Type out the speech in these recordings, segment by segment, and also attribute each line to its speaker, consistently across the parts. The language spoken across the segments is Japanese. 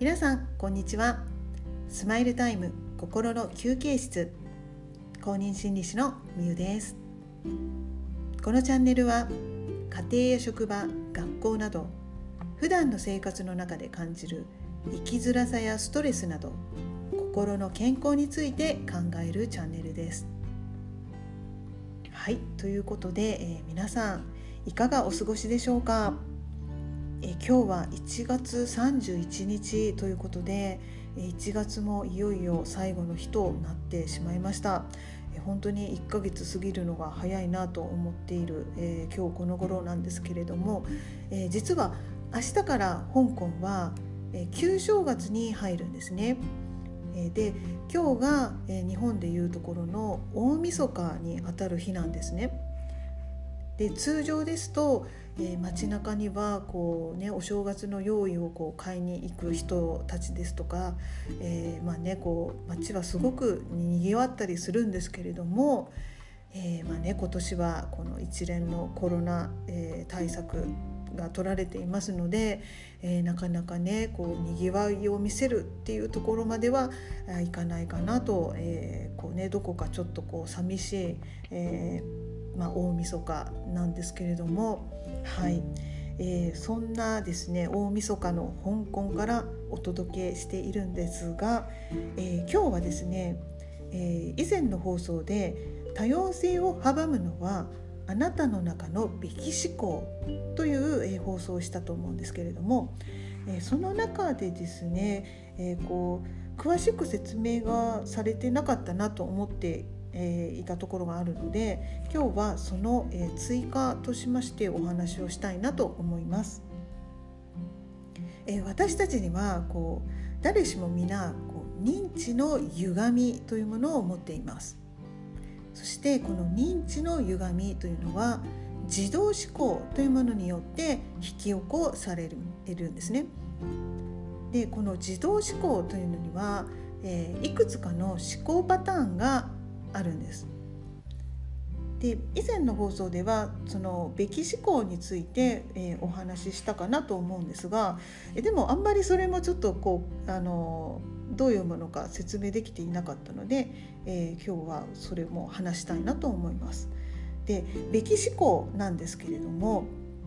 Speaker 1: 皆さんこんにちは。スマイルタイム心の休憩室。公認心理師のみゆです。このチャンネルは家庭や職場学校など普段の生活の中で感じる生きづらさやストレスなど心の健康について考えるチャンネルです。はいということで、えー、皆さんいかがお過ごしでしょうか？え今日は1月31日ということで1月もいよいよ最後の日となってしまいました本当に1ヶ月過ぎるのが早いなと思っている、え、今日この頃なんですけれども、え、実は明日から香港は、え、旧正月に入るんですね。で今日が、え日本でいうところの大晦日にあたる日なんですね。で通常ですと、えー、街中にはこう、ね、お正月の用意をこう買いに行く人たちですとか、えー、まあね、こう街はすごくにぎわったりするんですけれども、えー、まあね、今年はこの一連のコロナ、え対策が取られていますので、えー、なかなかねこうにぎわいを見せるっていうところまではいかないかなと、えー、こうね、どこかちょっとこう寂しい、えーまあ、大晦日なんですけれども、はい。えー、そんなですね大晦日の香港からお届けしているんですが、えー、今日はですね、えー、以前の放送で多様性を阻むのはあなたの中のべき思考という、えー、放送をしたと思うんですけれども、えー、その中でですね、えー、こう詳しく説明がされてなかったなと思ってえー、いたところがあるので今日はその、えー、追加としましてお話をしたいなと思います。えー、私たちにはこう誰しも皆こう認知の歪みというものを持っています。そしてこの認知の歪みというのは自動思考というものによって引き起こされるんですね。でこの自動思考というのには、えー、いくつかの思考パターンがあるんです。で以前の放送ではそのべき思考について、えー、お話ししたかなと思うんですがえでもあんまりそれもちょっとこうあのどういうものか説明できていなかったので、えー、今日はそれも話したいなと思います。でべき思考なんですけれども、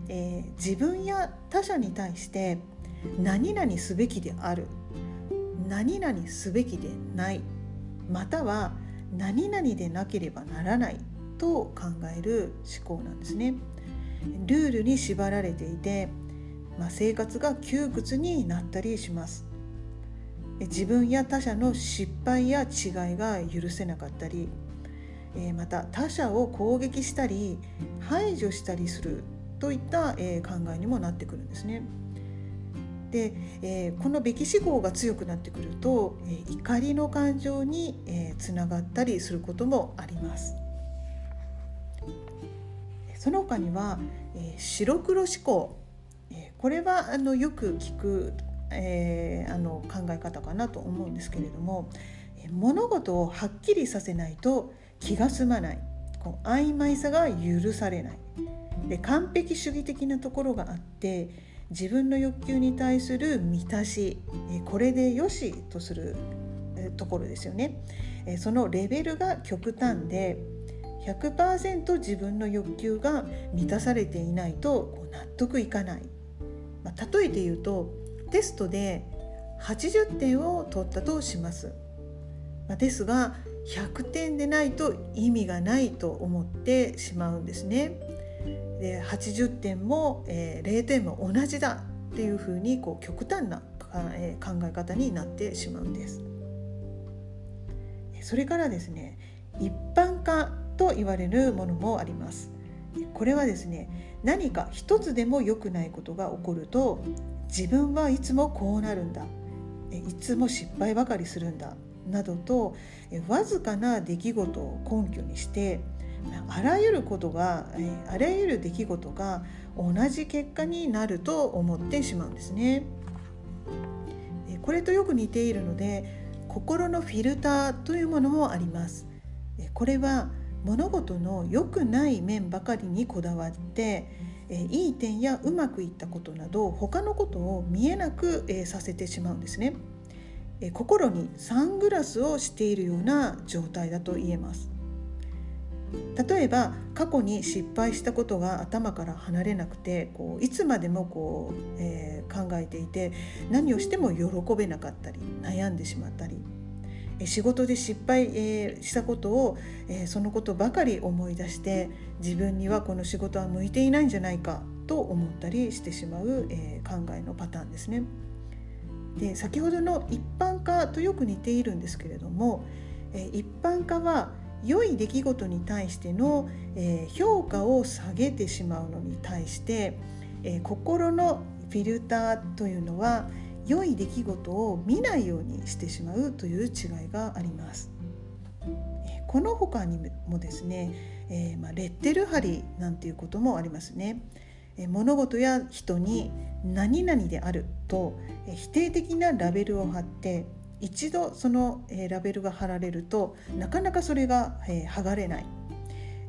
Speaker 1: えー、自分や他者に対して何々すべきである何々すべきでないまたは何々でなければならないと考える思考なんですね。ルールに縛られていて、まあ、生活が窮屈になったりします。自分や他者の失敗や違いが許せなかったりまた他者を攻撃したり排除したりするといった考えにもなってくるんですね。で、えー、このべき思考が強くなってくると、えー、怒りの感情に、えー、つながったりすることもあります。その他には、えー、白黒思考、えー、これはあのよく聞く、えー、あの考え方かなと思うんですけれども、えー、物事をはっきりさせないと気が済まない。こう曖昧さが許されない。で完璧主義的なところがあって自分の欲求に対する満たしこれでよしとするところですよね。そのレベルが極端で100%自分の欲求が満たされていないと納得いかない、まあ、例えて言うとテストで80点を取ったとします、まあ、ですが100点でないと意味がないと思ってしまうんですね。で80点も、えー、0点も同じだっていうふうにこう極端な、え、考え方になってしまうんです。それからですね一般化と言われるものもあります。これはですね何か一つでも良くないことが起こると自分はいつもこうなるんだいつも失敗ばかりするんだなどとわずかな出来事を根拠にしてあらゆることがあらゆる出来事が同じ結果になると思ってしまうんですね。これとよく似ているので心のフィルターというものもあります。これは物事の良くない面ばかりにこだわっていい点やうまくいったことなど他のことを見えなく、させてしまうんですね、心にサングラスをしているような状態だと言えます例えば過去に失敗したことが頭から離れなくてこういつまでもこう、えー、考えていて何をしても喜べなかったり悩んでしまったり仕事で失敗、えー、したことを、えー、そのことばかり思い出して自分にはこの仕事は向いていないんじゃないかと思ったりしてしまう、え考えのパターンですね。で先ほどの一般化とよく似ているんですけれども、え一般化は良い出来事に対しての、え評価を下げてしまうのに対して、え心のフィルターというのは良い出来事を見ないようにしてしまうという違いがあります。この他にもですね、えー、まあ、レッテル貼りなんていうこともありますね。物事や人に何々であると否定的なラベルを貼って一度そのラベルが貼られるとなかなかそれが剥がれない、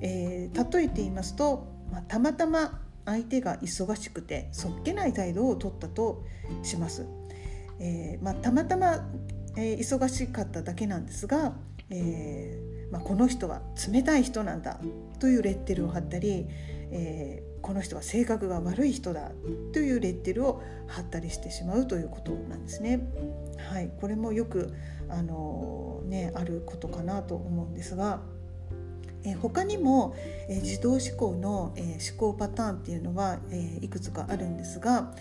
Speaker 1: えー、例えて言いますと、まあ、たまたま相手が忙しくてそっけない態度を取ったとします、えー、まあ、たまたま、え、忙しかっただけなんですが、えまあ、この人は冷たい人なんだというレッテルを貼ったり、えこの人は性格が悪い人だというレッテルを貼ったりしてしまうということなんですね。はい、これもよくあの、ね、あることかなと思うんですが。え他にも、え自動思考の、え思考パターンっていうのは、えいくつかあるんですが、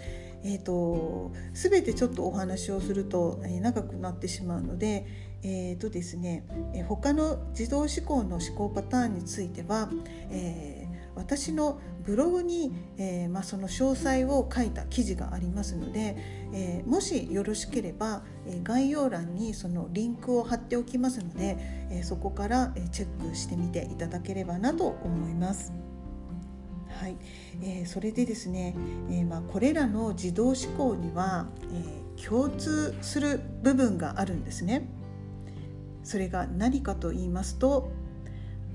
Speaker 1: えーと、全てちょっとお話をすると、え長くなってしまうので、えーとですね、え他の自動思考の思考パターンについては、えー私のブログに、えー、まあ、その詳細を書いた記事がありますので、えー、もしよろしければ、え概要欄にそのリンクを貼っておきますので、えそこからチェックしてみていただければなと思います。はい、えー、それでですね、えー、まあ、これらの自動思考には、えー、共通する部分があるんですね。それが何かと言いますと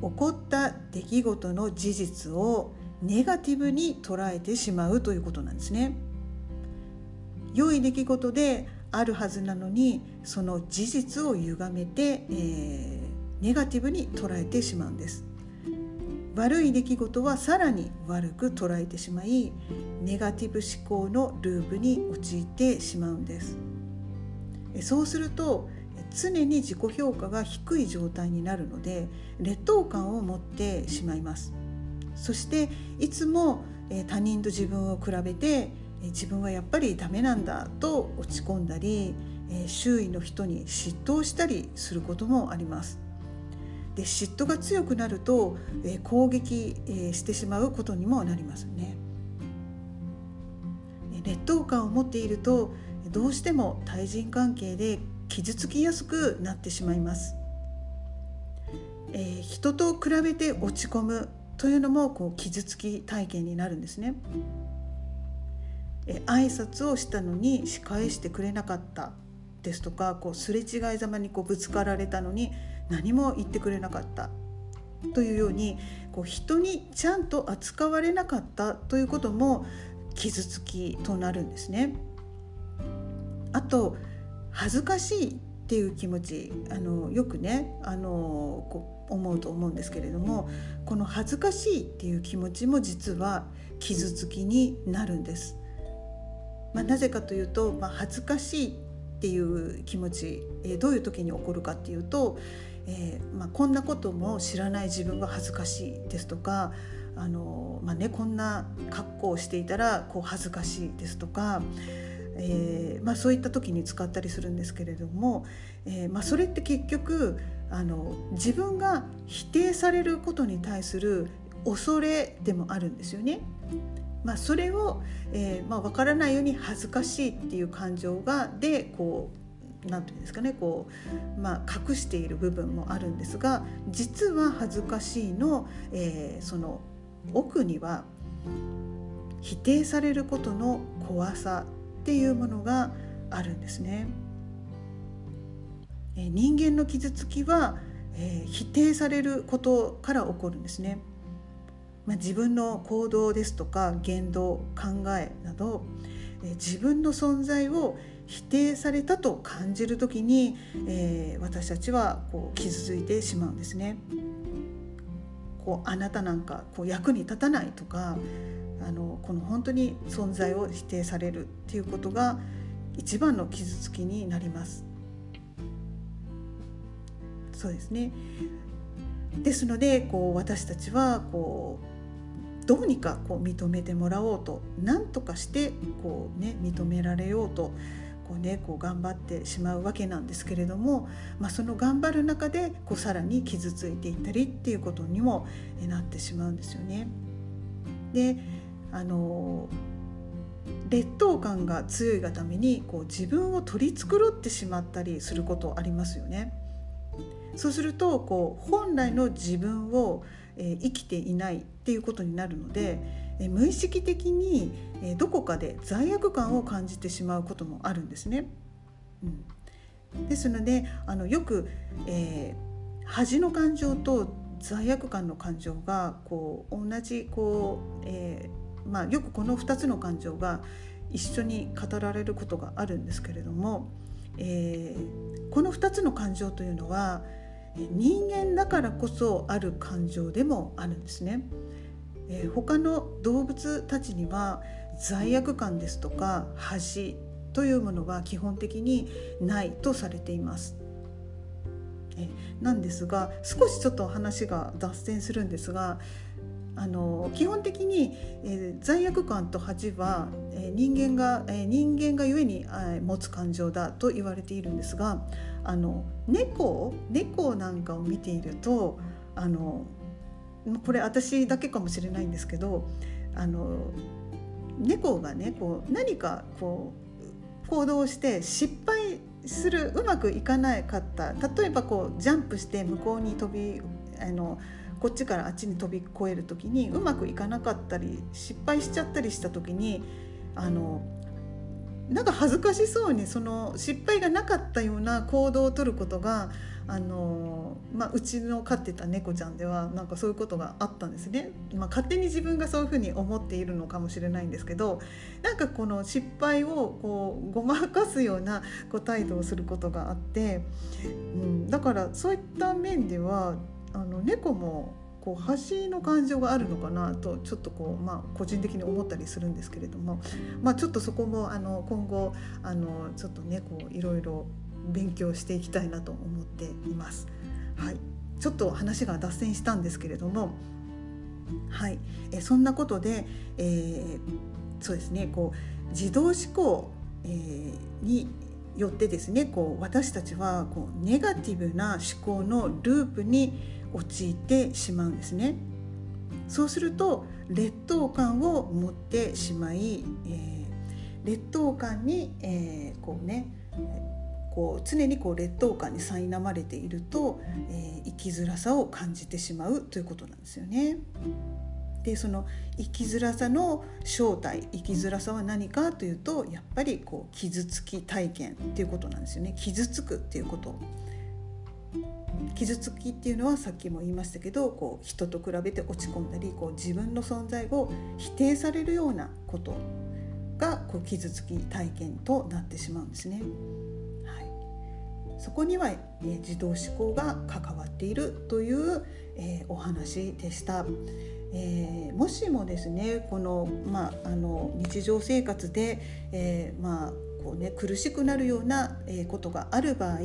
Speaker 1: 起こった出来事の事実をネガティブに捉えてしまうということなんですね。良い出来事であるはずなのにその事実を歪めて、えー、ネガティブに捉えてしまうんです。悪い出来事はさらに悪く捉えてしまいネガティブ思考のループに陥ってしまうんです。そうすると常に自己評価が低い状態になるので劣等感を持ってしまいます。そしていつも他人と自分を比べて自分はやっぱりダメなんだと落ち込んだり周囲の人に嫉妬したりすることもあります。で嫉妬が強くなると攻撃してしまうことにもなりますね。劣等感を持っているとどうしても対人関係で傷つきやすくなってしまいます。えー、人と比べて落ち込むというのもこう傷つき体験になるんですね。え、挨拶をしたのに仕返してくれなかったですとかこうすれ違いざまにこうぶつかられたのに何も言ってくれなかったというようにこう人にちゃんと扱われなかったということも傷つきとなるんですね。あと恥ずかしいっていう気持ちあのよくねあのこう思うと思うんですけれどもこの恥ずかしいっていう気持ちも実は傷つきになるんです。まあ、なぜかというと、まあ、恥ずかしいっていう気持ち、えー、どういう時に起こるかっていうと、えーまあ、こんなことも知らない自分が恥ずかしいですとかあの、まあね、こんな格好をしていたらこう恥ずかしいですとかえー、まあ、そういった時に使ったりするんですけれども、えー、まあ、それって結局あの自分が否定されることに対する恐れでもあるんですよね。まあ、それを、えーまあ、分からないように恥ずかしいっていう感情がでこう何て言うんですかねこう、まあ、隠している部分もあるんですが実は恥ずかしいの,、えー、その奥には否定されることの怖さっていうものがあるんですね。え人間の傷つきは、えー、否定されることから起こるんですね。まあ、自分の行動ですとか言動考えなど、え自分の存在を否定されたと感じる時に、えー、私たちはこう傷ついてしまうんですね。こうあなたなんかこう役に立たないとかあのこの本当に存在を否定されるっていうことが一番の傷つきになります。そうですねですのでこう私たちはこうどうにかこう認めてもらおうと何とかしてこう、ね、認められようとこう、ね、こう頑張ってしまうわけなんですけれども、まあ、その頑張る中でこうさらに傷ついていったりっていうことにもなってしまうんですよね。であの劣等感が強いがためにこう自分を取り繕ってしまったりすることありますよね。そうするとこう本来の自分を、え、生きていないっていうことになるので、え、無意識的に、え、どこかで罪悪感を感じてしまうこともあるんですね。うん、ですのであのよく、えー、恥の感情と罪悪感の感情がこう同じこう、えーまあ、よくこの2つの感情が一緒に語られることがあるんですけれども、えー、この2つの感情というのは人間だからこそある感情でもあるんですね。えー、他の動物たちには罪悪感ですとか恥というものは基本的にないとされています。えなんですが少しちょっと話が脱線するんですがあの基本的に、えー、罪悪感と恥は、えー、人間が、えー、人間がゆえに、え、持つ感情だと言われているんですがあの猫猫なんかを見ているとあのこれ私だけかもしれないんですけどあの猫がねこう何かこう行動して失敗するうまくいかなかった。例えばこうジャンプして向こうに飛びあのこっちからあっちに飛び越える時にうまくいかなかったり失敗しちゃったりした時にあのなんか恥ずかしそうにその失敗がなかったような行動をとることがあの、まあ、うちの飼ってた猫ちゃんではなんかそういうことがあったんですね、まあ、勝手に自分がそういうふうに思っているのかもしれないんですけどなんかこの失敗をこうごまかすようなこう態度をすることがあって、うん、だからそういった面ではあの猫もこう端の感情があるのかなとちょっとこう、まあ、個人的に思ったりするんですけれども、まあ、ちょっとそこもあの今後あのちょっとねこういろいろ勉強していきたいなと思っています。はい、ちょっと話が脱線したんですけれども、はい、えそんなことで、えー、そうですねこう自動思考、えー、によってですねこう私たちはこうネガティブな思考のループに陥ってしまうんですね。そうすると劣等感を持ってしまい、えー、劣等感に、えー、こうねこう常にこう劣等感に苛まれていると、えー、生きづらさを感じてしまうということなんですよね。でその生きづらさの正体生きづらさは何かというとやっぱりこう傷つき体験っていうことなんですよね傷つくっていうこと傷つきっていうのはさっきも言いましたけどこう人と比べて落ち込んだりこう自分の存在を否定されるようなことがこう傷つき体験となってしまうんですね。はい、そこには、え、自動思考が関わっているという、えー、お話でした。えー、もしもですねこの,、まあ、あの日常生活で、えー、まあこうね、苦しくなるようなことがある場合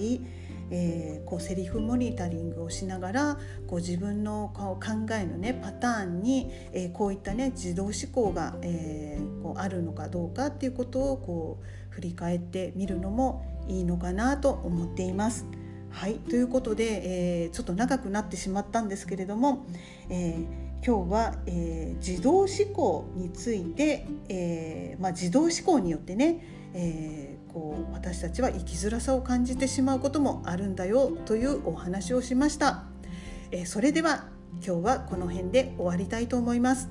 Speaker 1: えー、こうセリフモニタリングをしながらこう自分の考えのねパターンに、えー、こういったね自動思考が、えー、こうあるのかどうかっていうことをこう振り返ってみるのもいいのかなと思っています。はいということで、えー、ちょっと長くなってしまったんですけれども、えー、今日は、えー、自動思考について、えーまあ、自動思考によってね、えーこう私たちは生きづらさを感じてしまうこともあるんだよというお話をしました、えそれでは今日はこの辺で終わりたいと思います。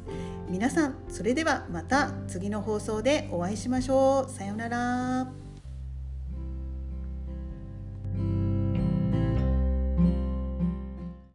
Speaker 1: 皆さんそれではまた次の放送でお会いしましょう。さようなら。